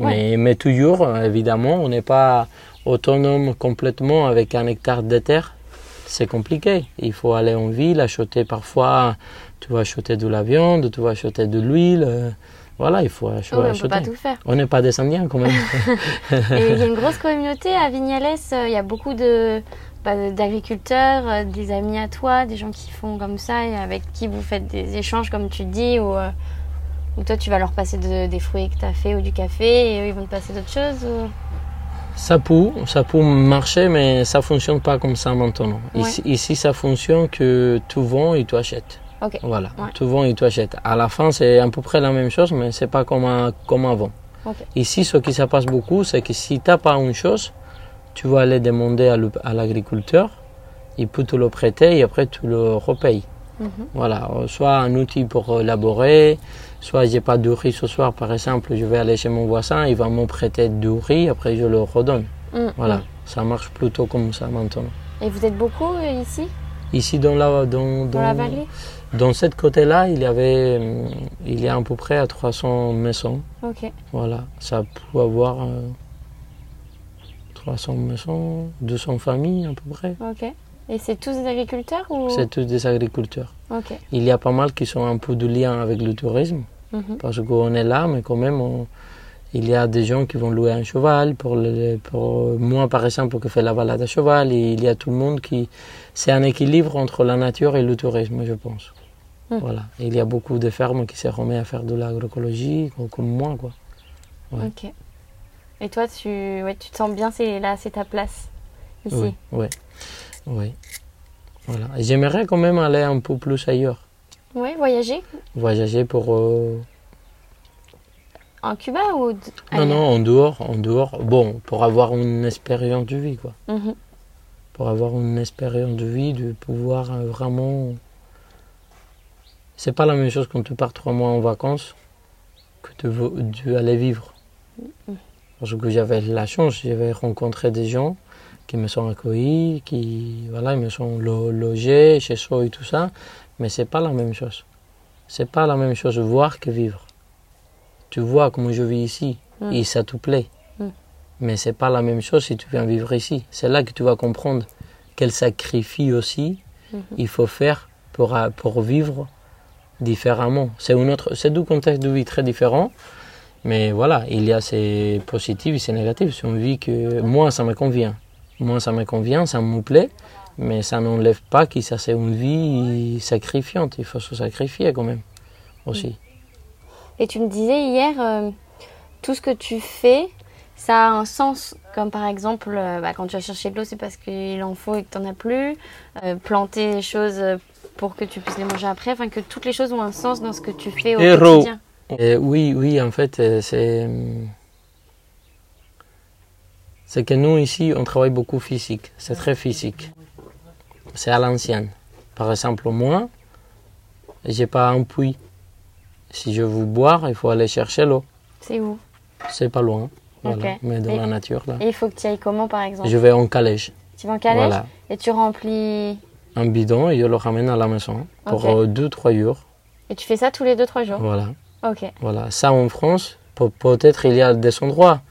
Mais, mais toujours, évidemment, on n'est pas autonome complètement avec un hectare de terre. C'est compliqué. Il faut aller en ville, acheter parfois, tu vas acheter de la viande, tu vas acheter de l'huile. euh, Voilà, il faut Oh, acheter. mais on peut pas tout faire. On n'est pas des Indiens quand même. Et il y a une grosse communauté à Vignales. euh, Il y a beaucoup de bah, d'agriculteurs, euh, des amis à toi, des gens qui font comme ça et avec qui vous faites des échanges, comme tu dis, ou, euh, ou toi tu vas leur passer de- des fruits que tu as fait ou du café et eux ils vont te passer d'autres choses. ou- Ça peut, ça peut marcher, mais ça fonctionne pas comme ça maintenant. Ouais. Ici, ici, ça fonctionne que tu vends et tu achètes. Ok. Voilà, Ouais. tu vends et tu achètes. À la fin, c'est à peu près la même chose, mais c'est pas comme, à- comme avant. Ok. Ici, ce qui se passe beaucoup, c'est que si tu n'as pas une chose, tu vas aller demander à l'agriculteur, il peut te le prêter et après tu le repayes. Mhm. Voilà, euh, soit un outil pour euh, laborer, soit j'ai pas de riz ce soir par exemple, je vais aller chez mon voisin, il va me prêter du riz, après je le redonne. Mm, Voilà, mm. ça marche plutôt comme ça maintenant. Et vous êtes beaucoup euh, ici, Ici dans la, dans, dans la vallée? dans cette côté-là, il y avait, il y a à peu près à 300 maisons. Ok. Voilà, ça peut avoir euh, 300 maisons, 200 familles à peu près. Ok. Et c'est tous des agriculteurs ou C'est tous des agriculteurs. Ok. Il y a pas mal qui sont un peu de lien avec le tourisme. Mhm. parce qu'on est là, mais quand même, on- il y a des gens qui vont louer un cheval. Pour, le- pour moi, par exemple, qui fais la balade à cheval, et il y a tout le monde qui. C'est un équilibre entre la nature et le tourisme, je pense. Hmm. Voilà. Et il y a beaucoup de fermes qui se remettent à faire de l'agroécologie, comme, moi, quoi. Ouais. Ok. Et toi, tu, ouais, tu te sens bien, c'est là, c'est ta place ici? Oui, oui, oui. Voilà. J'aimerais quand même aller un peu plus ailleurs. Ouais, voyager Voyager pour. euh, en Cuba ou Non, non, en dehors, en dehors. Bon, pour avoir une expérience de vie, quoi. Mhm. pour avoir une expérience de vie, de pouvoir euh, vraiment. C'est pas la même chose quand tu pars trois mois en vacances que de aller vivre. Parce que j'avais la chance, j'avais rencontré des gens qui me sont accueillis, qui voilà, ils me sont lo- logés chez soi et tout ça, mais c'est pas la même chose. C'est pas la même chose voir que vivre. Tu vois comment je vis ici Mm. et ça te plaît. Mm. Mais c'est pas la même chose si tu viens vivre ici. C'est là que tu vas comprendre quel sacrifice aussi Mhm. il faut faire pour, pour vivre différemment. C'est un autre, c'est deux contextes de vie très différents. Mais voilà, il y a ses positifs et ses négatifs. C'est une vie que moi, ça me convient. Moi, ça me convient, ça me plaît. Mais ça n'enlève pas que ça, c'est une vie sacrifiante. Il faut se sacrifier quand même aussi. Et tu me disais hier, euh, tout ce que tu fais, ça a un sens. Comme par exemple, euh, bah, quand tu vas chercher de l'eau, c'est parce qu'il en faut et que tu n'en as plus. Euh, planter des choses pour que tu puisses les manger après. Enfin, que toutes les choses ont un sens dans ce que tu fais au quotidien. Et oui, oui, en fait, c'est. C'est que nous, ici, on travaille beaucoup physique. C'est très physique. C'est à l'ancienne. Par exemple, moi, j'ai pas un puits. Si je veux boire, il faut aller chercher l'eau. C'est où? C'est pas loin. Voilà. Mais dans Et- la nature, là. Et il faut que tu ailles comment, par exemple? Je vais en calèche. Tu vas en calèche Voilà. et tu remplis. Un bidon et je le ramène à la maison pour Ok. 2-3 jours. Et tu fais ça tous les 2-3 jours? Voilà. Ok. Voilà. Ça, en France, peut- peut-être il y a des endroits,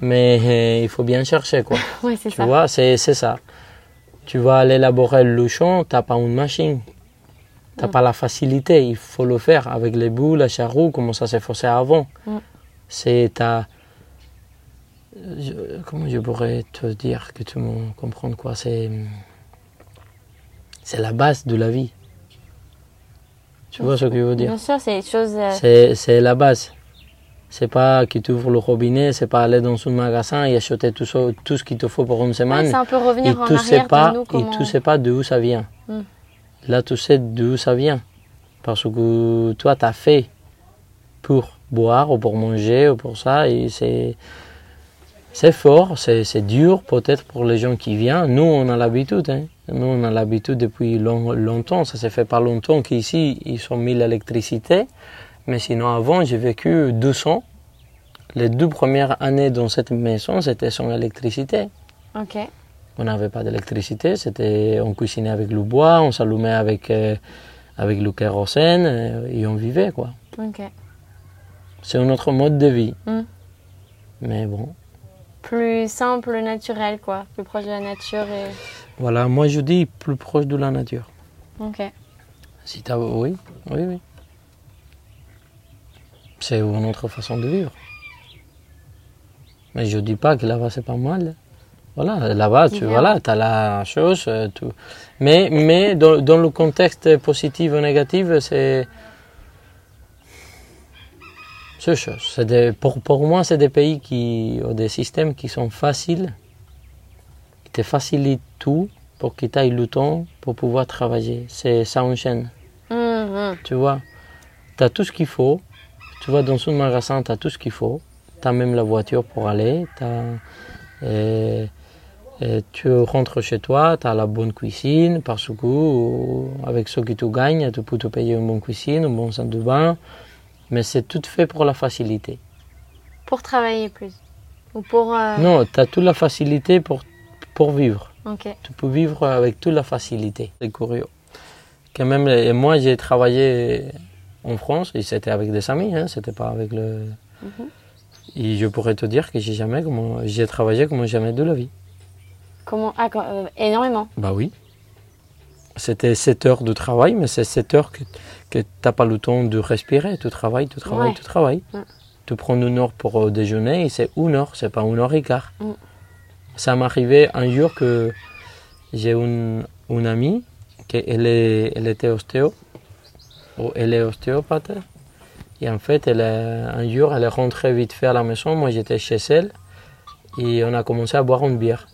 mais euh, il faut bien chercher, quoi. Ouais, c'est Tu ça. vois, c'est ça. Tu vas aller élaborer le champ, tu n'as pas une machine. Tu n'as Mm. pas la facilité. Il faut le faire avec les boules, la charroue, comme ça s'est faisait avant. Mm. C'est ta. comment je pourrais te dire que tu me comprennes quoi C'est. C'est la base de la vie. Tu vois ce que je veux dire? Bien sûr, c'est des choses. euh, c'est la base. C'est pas que tu ouvres le robinet, c'est pas aller dans un magasin et acheter tout, ce- tout ce qu'il te faut pour une ouais, semaine. c'est un peu et revenir en tu sais pas, nous. et tu sais pas d'où ça vient. Mm. Là, tu sais d'où ça vient. Parce que toi, tu as fait pour boire ou pour manger ou pour ça. Et c'est, c'est fort, c'est, c'est dur peut-être pour les gens qui viennent. Nous, on a l'habitude. hein. Nous, on a l'habitude depuis long- longtemps. Ça s'est fait pas longtemps qu'ici, ils ont mis l'électricité. Mais sinon, avant, j'ai vécu 200. Les deux premières années dans cette maison, c'était sans électricité. Ok. On n'avait pas d'électricité, c'était on cuisinait avec le bois, on s'allumait avec euh, avec le kérosène euh, et on vivait quoi. Ok. C'est un autre mode de vie. Mm. Mais bon, Plus simple, naturel, quoi. Plus proche de la nature et. voilà, moi je dis plus proche de la nature. Ok. Si t'as oui, oui, oui. C'est une autre façon de vivre. Mais je dis pas que là-bas c'est pas mal. Voilà, là-bas, tu voilà, as la chose, euh, tout. Mais, mais dans, dans le contexte positif ou négatif, c'est. C'est chose. C'est des- pour, pour moi, c'est des pays qui ont des systèmes qui sont faciles, qui te facilitent tout pour que tu ailles le temps pour pouvoir travailler. C'est ça enchaîne. Mhm. Tu vois, tu as tout ce qu'il faut. Tu vas dans un magasin, tu as tout ce qu'il faut. Tu as même la voiture pour aller. t'as- et, et tu rentres chez toi, tu as la bonne cuisine parce que euh, avec ce que tu gagnes, tu peux te payer une bonne cuisine, un bon centre de bain. Mais c'est tout fait pour la facilité. Pour travailler plus. Ou pour. euh, Non, tu as toute la facilité pour, pour vivre. Ok. Tu peux vivre avec toute la facilité. C'est curieux. Quand même, et moi, j'ai travaillé en France et c'était avec des amis, hein, c'était pas avec le. Mhm. Et je pourrais te dire que j'ai jamais comment j'ai travaillé comme jamais de la vie. Comment Ah, quand- euh, énormément. Bah oui. C'était 7 heures de travail, mais c'est 7 heures que, que tu n'as pas le temps de respirer. Tu travailles, tu travailles, Ouais. tu travailles. Tu prends une heure pour euh, déjeuner et c'est une heure, c'est pas une heure et quart. Mm. Ça arrivé un jour que j'ai une, une amie, elle, était ostéo, elle est ostéopathe. Et en fait, elle un jour, elle est rentrée vite fait à la maison. Moi, j'étais chez elle et on a commencé à boire une bière.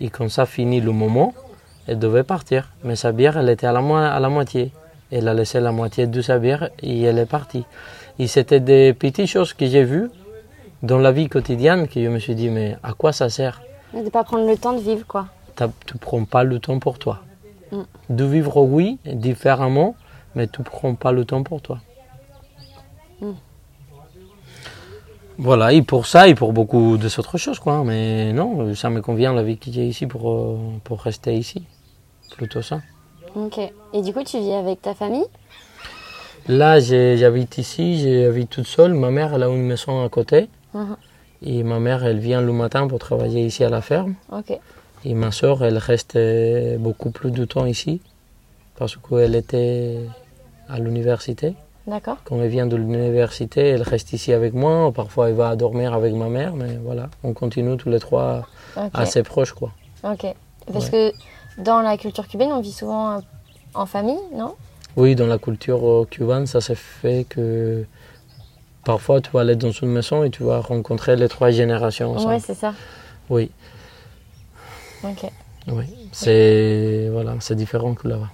Et quand ça finit le moment, elle devait partir. Mais sa bière, elle était à la, mo- à la moitié. Elle a laissé la moitié de sa bière et elle est partie. Et c'était des petites choses que j'ai vues dans la vie quotidienne que je me suis dit, mais à quoi ça sert? De ne pas prendre le temps de vivre, quoi. Tu ne prends pas le temps pour toi. Mm. De vivre, oui, différemment, mais tu ne prends pas le temps pour toi. Mm. Voilà, et pour ça, et pour beaucoup d'autres choses, quoi. Mais non, ça me convient la vie que j'ai ici pour, euh, pour rester ici. Plutôt ça. Ok. Et du coup, tu vis avec ta famille? Là, j'habite ici, j'habite toute seule. Ma mère, elle a une maison à côté. Mhm. Et ma mère, elle vient le matin pour travailler ici à la ferme. Ok. Et ma soeur, elle reste beaucoup plus de temps ici. Parce qu'elle était à l'université. D'accord. Quand elle vient de l'université, elle reste ici avec moi. Parfois, elle va dormir avec ma mère. Mais voilà, on continue tous les trois assez proches, quoi. Ok. Parce que dans la culture cubaine, on vit souvent euh, en famille, non? Oui, dans la culture euh, cubaine, ça se fait que parfois tu vas aller dans une maison et tu vas rencontrer les trois générations ensemble. Ouais, c'est ça. Oui, Ok. oui. C'est voilà, c'est différent que là-bas.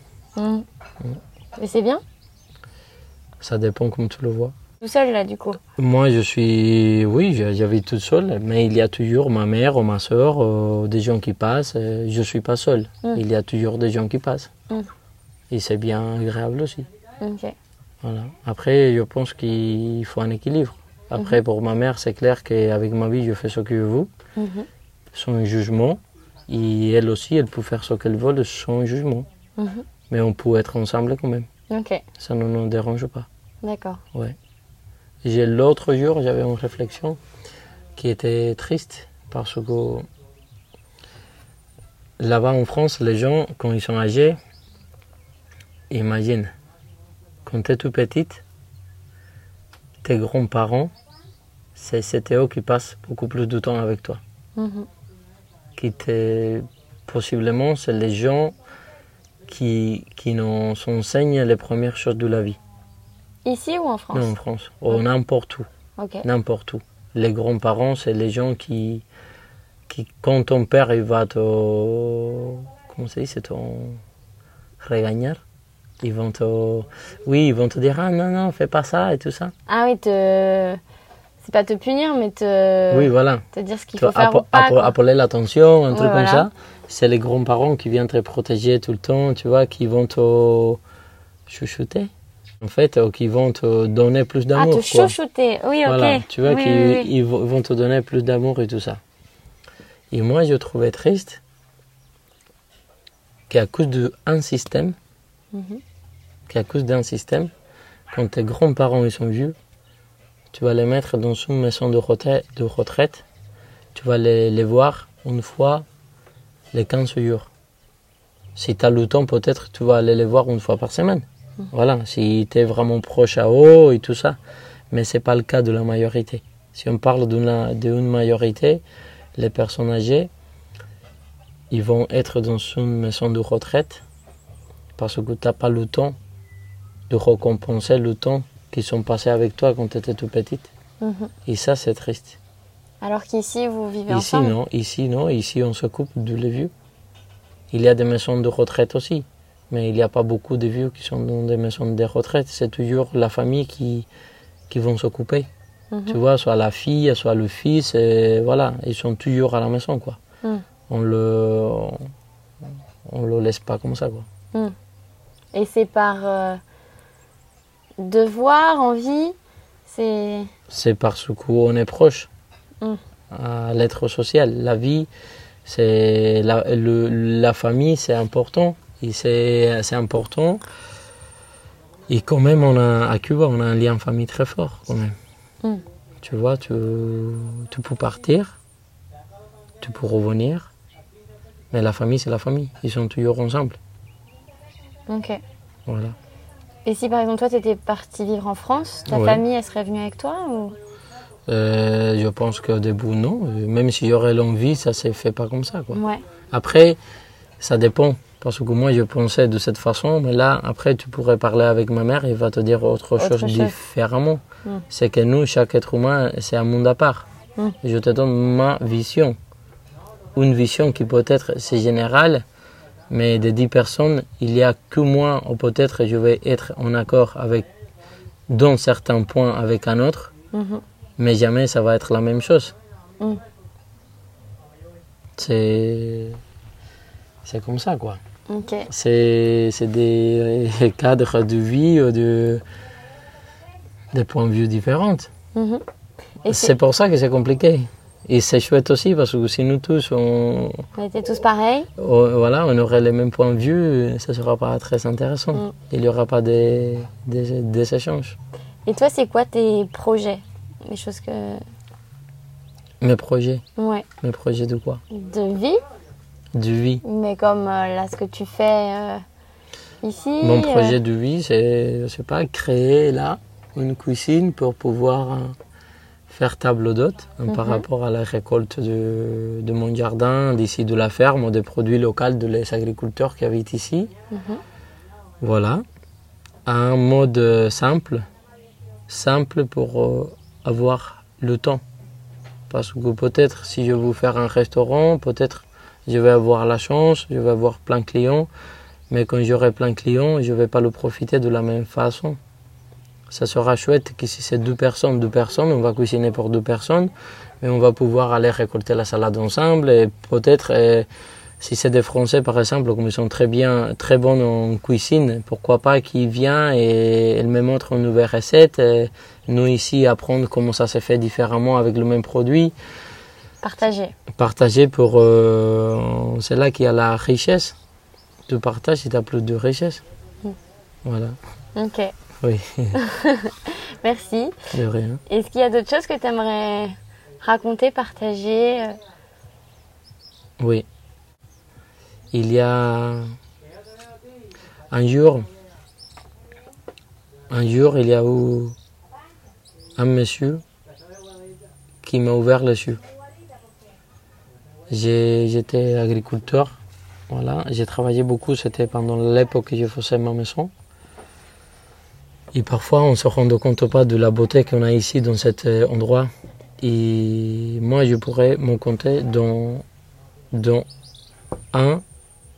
Mais c'est bien? Ça dépend comme tu le vois. Tout seul, là, du coup. Moi, je suis, oui, j'habite toute seule, mais il y a toujours ma mère ou ma soeur, euh, des gens qui passent. euh, Je suis pas seul. Mm. Il y a toujours des gens qui passent. Mm. Et c'est bien agréable aussi. Ok. Voilà. Après, je pense qu'il faut un équilibre. Après, pour ma mère, c'est clair qu'avec ma vie, je fais ce que je veux, Mhm. sans jugement. Et elle aussi, elle peut faire ce qu'elle veut sans jugement. Mhm. Mais on peut être ensemble quand même. Ok. Ça ne nous dérange pas. D'accord. J'ai l'autre jour, j'avais une réflexion qui était triste parce que là-bas en France, les gens, quand ils sont âgés, imagine, quand tu es tout petite, tes grands-parents, c'est c'était eux qui passent beaucoup plus de temps avec toi. Mhm. Qui te, possiblement, c'est les gens qui, qui nous enseignent les premières choses de la vie. Ici ou en France? Non, en France, ou n'importe où. N'importe où. Les grands-parents, c'est les gens qui, qui, quand ton père il va te. Comment ça dit C'est ton. regañar. Ils vont te. Oui, ils vont te dire Ah non, non, fais pas ça et tout ça. Ah oui, te... c'est pas te punir, mais te, Oui, voilà. te dire ce qu'il faut faire ou pas. quoi. appeler l'attention, un truc comme voilà. ça. C'est les grands-parents qui viennent te protéger tout le temps, tu vois, qui vont te chuchoter. En fait, ou qui vont te donner plus Ah, d'amour. te quoi. chouchouter. Oui, ok. Voilà, tu vois Oui, qu'ils ils vont vont te donner plus d'amour et tout ça. Et moi, je trouvais triste qu'à cause d'un système, Mhm. qu'à cause d'un système, quand tes grands-parents ils sont vieux, tu vas les mettre dans une maison de retraite, de retraite tu vas les, les voir une fois les 15 jours. Si tu as le temps, peut-être tu vas aller les voir une fois par semaine. Voilà, si tu es vraiment proche à eux et tout ça. mais ce n'est pas le cas de la majorité. Si on parle d'une d'une majorité, les personnes âgées, ils vont être dans une maison de retraite parce que tu n'as pas le temps de récompenser le temps qu'ils sont passés avec toi quand tu étais tout petite. Mhm. Et ça, c'est triste. Alors qu'ici, vous vivez Ici, ensemble non. Ici, non. Ici, on s'occupe de les vieux. Il y a des maisons de retraite aussi. Mais il n'y a pas beaucoup de vieux qui sont dans des maisons de retraite. C'est toujours la famille qui, qui vont s'occuper. Mhm. Tu vois, soit la fille, soit le fils. Et voilà, ils sont toujours à la maison, quoi. Mm. On le... On le laisse pas comme ça, quoi. Et c'est par euh, devoir, envie C'est. C'est parce qu'on est proche Mm. à l'être social. La vie, c'est la, le- la famille, c'est important. Et c'est c'est important. Et quand même, on a, à Cuba, on a un lien famille très fort, quand même. Mm. Tu vois, tu, tu peux partir, tu peux revenir, mais la famille, c'est la famille. Ils sont toujours ensemble. Ok. Voilà. Et si par exemple, toi, tu étais parti vivre en France, ta Ouais. famille, elle serait venue avec toi ou... Euh, je pense qu'au début, non. Même s'il y aurait l'envie, ça ne se fait pas comme ça, quoi. Ouais. Après, ça dépend. Parce que moi, je pensais de cette façon, mais là, après, tu pourrais parler avec ma mère, il va te dire autre, Autre chose chose. différemment. Mm. C'est que nous, chaque être humain, c'est un monde à part. Mm. Je te donne ma vision. Une vision qui peut-être, c'est général, mais de 10 personnes, il n'y a que moi, ou peut-être je vais être en accord avec, dans certains points avec un autre, Mhm. mais jamais ça va être la même chose. Mm. C'est. C'est comme ça, quoi. Ok. C'est des cadres de vie, ou de, des points de vue différents. Mhm. C'est- pour ça que c'est compliqué. Et c'est chouette aussi parce que si nous tous, on, on était tous pareils on- voilà, on aurait les mêmes points de vue, ça ne sera pas très intéressant. Mm. Il n'y aura pas des, des, des échanges. Et toi, c'est quoi tes projets? Les choses que. Mes projets, Ouais. mes projets de quoi? De vie, De vie. mais comme euh, là, ce que tu fais euh, ici. Mon euh, projet de vie, c'est, je sais pas, créer là une cuisine pour pouvoir faire table d'hôte hein, par Mhm. rapport à la récolte de, de mon jardin, d'ici de la ferme, des produits locaux de les agriculteurs qui habitent ici. Mhm. Voilà. Un mode simple, simple pour euh, avoir le temps. Parce que peut-être si je veux faire un restaurant, peut-être je vais avoir la chance, je vais avoir plein de clients, mais quand j'aurai plein de clients, je ne vais pas le profiter de la même façon. Ça sera chouette que si c'est deux personnes, deux personnes, on va cuisiner pour deux personnes, mais on va pouvoir aller récolter la salade ensemble et peut-être si c'est des Français par exemple, comme ils sont très bien, très bons en cuisine, pourquoi pas qu'ils viennent et ils me montrent une nouvelle recette. et nous ici apprendre comment ça se fait différemment avec le même produit, Partager. partager pour, euh, c'est là qu'il y a la richesse. Tu partages si tu as plus de richesse. Mm. Voilà. Ok. Oui, Merci. de rien. Est-ce qu'il y a d'autres choses que tu aimerais raconter, partager euh, Oui. Il y a un jour, un jour, il y a eu un monsieur qui m'a ouvert les yeux. J'étais agriculteur, voilà. J'ai travaillé beaucoup, c'était pendant l'époque que je faisais ma maison. Et parfois, on se rend compte pas de la beauté qu'on a ici dans cet euh, endroit. Et moi, je pourrais me compter dans dont un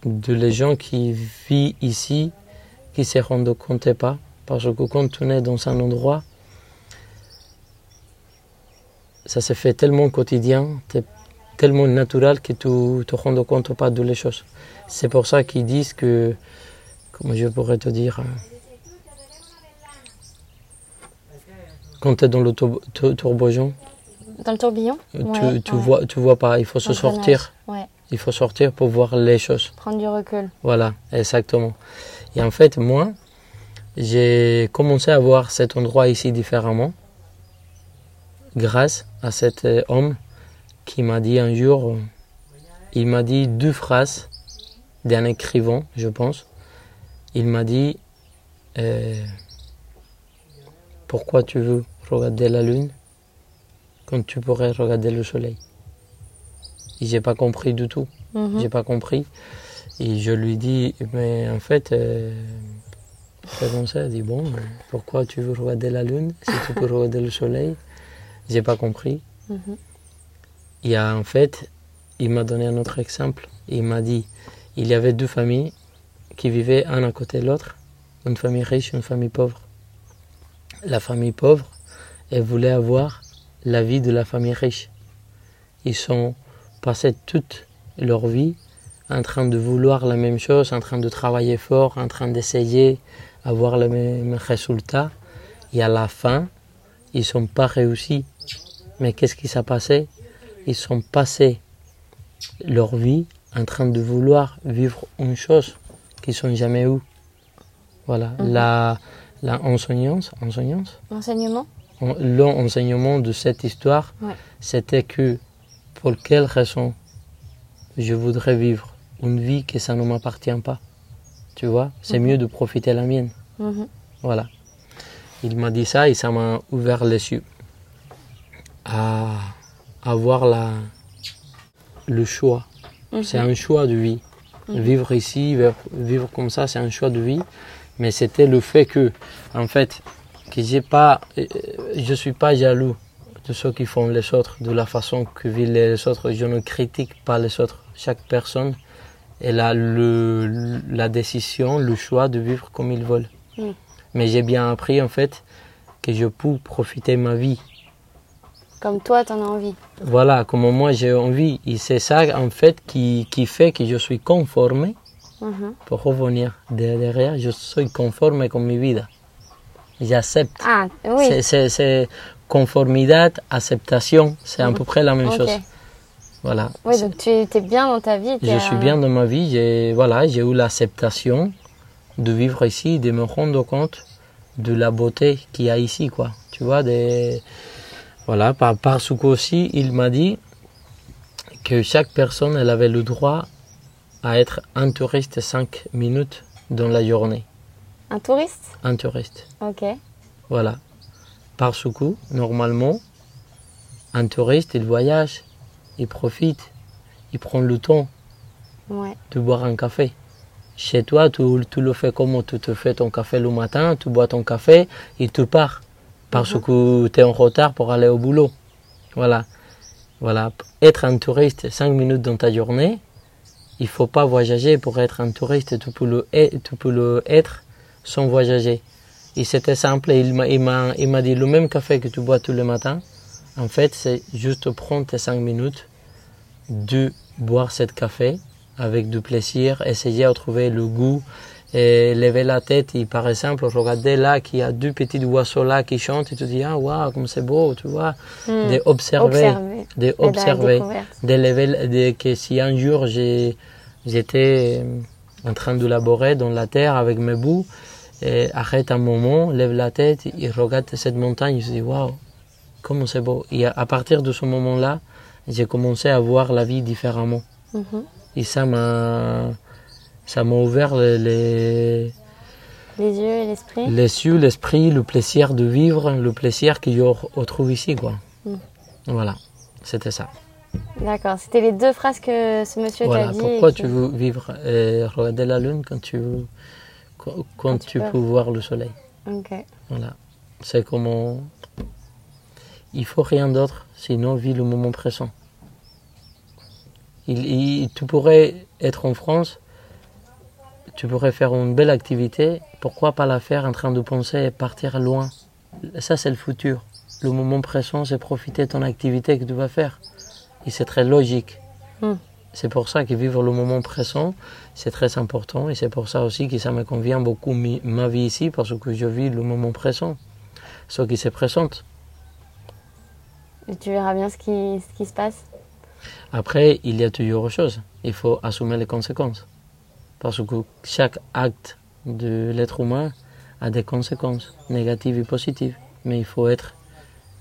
de les gens qui vivent ici, qui se rendent compte pas, parce que quand on est dans un endroit, ça se fait tellement quotidien, te- tellement naturel que tu te rends compte pas de les choses. C'est pour ça qu'ils disent que, comment je pourrais te dire, quand tu es dans le tour- tour- tourbillon, dans le tourbillon tu, Ouais, tu ouais. vois, tu vois pas, il faut se sortir. Ouais. Il faut sortir pour voir les choses. Prendre du recul. Voilà, exactement. Et en fait, moi, j'ai commencé à voir cet endroit ici différemment grâce à cet euh, homme qui m'a dit un jour, euh, il m'a dit deux phrases d'un écrivain, je pense. Il m'a dit, euh, pourquoi tu veux regarder la lune quand tu pourrais regarder le soleil Et j'ai pas compris du tout. Mhm. J'ai pas compris. Et je lui dis, mais en fait, euh, c'est comme ça. Elle dit, bon, pourquoi tu veux regarder la lune si tu peux regarder le soleil? J'ai pas compris. Mhm. Et euh, en fait, il m'a donné un autre exemple. Il m'a dit, il y avait deux familles qui vivaient un à côté de l'autre, une famille riche et une famille pauvre. La famille pauvre, elle voulait avoir la vie de la famille riche. Ils sont passés toute leur vie en train de vouloir la même chose, en train de travailler fort, en train d'essayer avoir le même résultat. Et à la fin, ils sont pas réussis. Mais qu'est-ce qui s'est passé? Ils sont passés leur vie en train de vouloir vivre une chose qu'ils n'ont jamais eu. Voilà, Mhm. la, la enseignance, enseignance Enseignement en- L'enseignement de cette histoire, Ouais. c'était que pour quelle raison je voudrais vivre une vie que ça ne m'appartient pas. Tu vois, c'est Mhm. mieux de profiter la mienne. Mhm. Voilà. Il m'a dit ça et ça m'a ouvert les yeux à avoir la, le choix. Mhm. C'est un choix de vie. Vivre ici, vivre comme ça, c'est un choix de vie. Mais c'était le fait que, en fait, que j'ai pas, euh, je suis pas jaloux de ceux qui font les autres, de la façon que vivent les autres. Je ne critique pas les autres. Chaque personne, elle a le, la décision, le choix de vivre comme ils veulent. Mm. Mais j'ai bien appris, en fait, que je peux profiter de ma vie. Comme toi, t'en as envie. Voilà, comme moi j'ai envie. Et c'est ça, en fait, qui, qui fait que je suis conformé Mhm. pour revenir de- derrière, je suis conforme con mi vida. J'accepte. Ah, oui. C'est- c'est conformidad, acceptation, c'est à peu près la même chose. Voilà. Oui, donc tu es bien dans ta vie. Je suis bien dans ma vie, j'ai voilà, j'ai eu l'acceptation de vivre ici, de me rendre compte de la beauté qu'il y a ici, quoi. Tu vois, des voilà, par, parce que aussi, il m'a dit que chaque personne, elle avait le droit à être un touriste 5 minutes dans la journée. Un touriste Un touriste. Ok. Voilà. Parce que, normalement, un touriste, il voyage, il profite, il prend le temps Ouais. de boire un café. Chez toi, tu, tu le fais comme tu te fais ton café le matin, tu bois ton café et tu pars. Parce que tu es en retard pour aller au boulot. Voilà. Voilà. Être un touriste 5 minutes dans ta journée, il faut pas voyager pour être un touriste. Tu peux le, tu peux le être sans voyager. Et c'était simple. Il m'a, dit le même café que tu bois tous les matins. En fait, c'est juste prendre tes 5 minutes de boire ce café avec du plaisir, essayer de trouver le goût, et lever la tête et par exemple regarder là qu'il y a deux petits oiseaux là qui chantent et tu dis ah waouh comme c'est beau tu vois Hmm. d'observer Observer. de dans la observer de lever de, que si un jour j'étais en train de laborer dans la terre avec mes bouts et arrête un moment lève la tête et regarde cette montagne je dis waouh comment c'est beau et à, partir de ce moment là j'ai commencé à voir la vie différemment Mhm. et ça m'a ça m'a ouvert les, les, Les yeux et l'esprit. les yeux, l'esprit, le plaisir de vivre, le plaisir que je re- retrouve ici, quoi. Mm. Voilà, c'était ça. D'accord. C'était les deux phrases que ce monsieur Voilà, t'a dit. pourquoi tu veux vivre et regarder la lune quand tu quand, quand tu peux. peux voir le soleil. Ok. Voilà, c'est comment il faut rien d'autre, sinon vis le moment présent. Il, il- tu pourrais être en France, tu pourrais faire une belle activité, pourquoi pas la faire en train de penser et partir loin Ça, c'est le futur. Le moment présent, c'est profiter de ton activité que tu vas faire. Et c'est très logique. Hmm. C'est pour ça que vivre le moment présent, c'est très important. Et c'est pour ça aussi que ça me convient beaucoup ma vie ici, parce que je vis le moment présent. Ce qui se présente. Et tu verras bien ce qui, ce qui se passe. Après, il y a toujours autre chose. Il faut assumer les conséquences. Parce que chaque acte de l'être humain a des conséquences négatives et positives. Mais il faut être,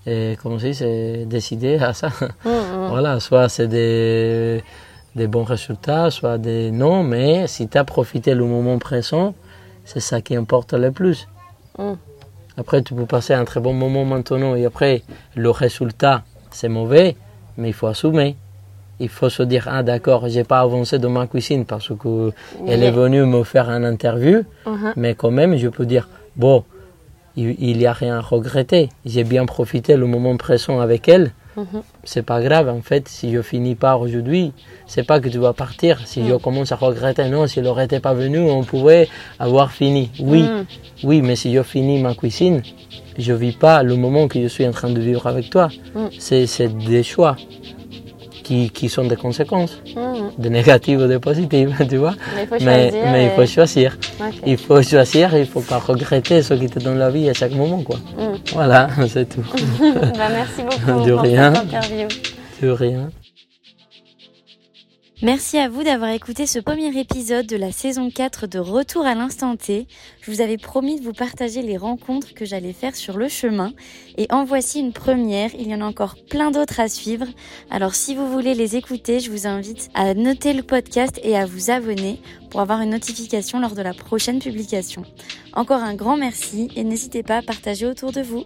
euh, comment on dit, c'est décidé à ça. Mhm. Voilà, soit c'est des, des bons résultats, soit des non, mais si tu as profité le moment présent, c'est ça qui importe le plus. Mm. Après, tu peux passer un très bon moment maintenant et après, le résultat, c'est mauvais, mais il faut assumer. Il faut se dire, ah d'accord, j'ai pas avancé dans ma cuisine parce que elle est venue me faire un interview, Mhm. mais quand même, je peux dire, bon, il n'y a rien à regretter. J'ai bien profité le moment présent avec elle. C'est pas grave, en fait, si je finis pas aujourd'hui, c'est pas que tu vas partir. Si je commence à regretter, non, s'il n'aurait été pas venu, on pouvait avoir fini. Oui, Mhm. oui, mais si je finis ma cuisine, je vis pas le moment que je suis en train de vivre avec toi. Mm. C'est c'est des choix qui, qui sont des conséquences, Mhm. de négatives ou de positives, tu vois. Mais il faut choisir. mais il et- faut choisir. Il faut choisir, il faut pas regretter ce qui te donne la vie à chaque moment, quoi. Mm. Voilà, c'est tout. Bah, merci beaucoup De pour rien. cette interview. De rien. Merci à vous d'avoir écouté ce premier épisode de la saison 4 de Retour à l'instant T. Je vous avais promis de vous partager les rencontres que j'allais faire sur le chemin et en voici une première. Il y en a encore plein d'autres à suivre. Alors si vous voulez les écouter, je vous invite à noter le podcast et à vous abonner pour avoir une notification lors de la prochaine publication. Encore un grand merci et n'hésitez pas à partager autour de vous.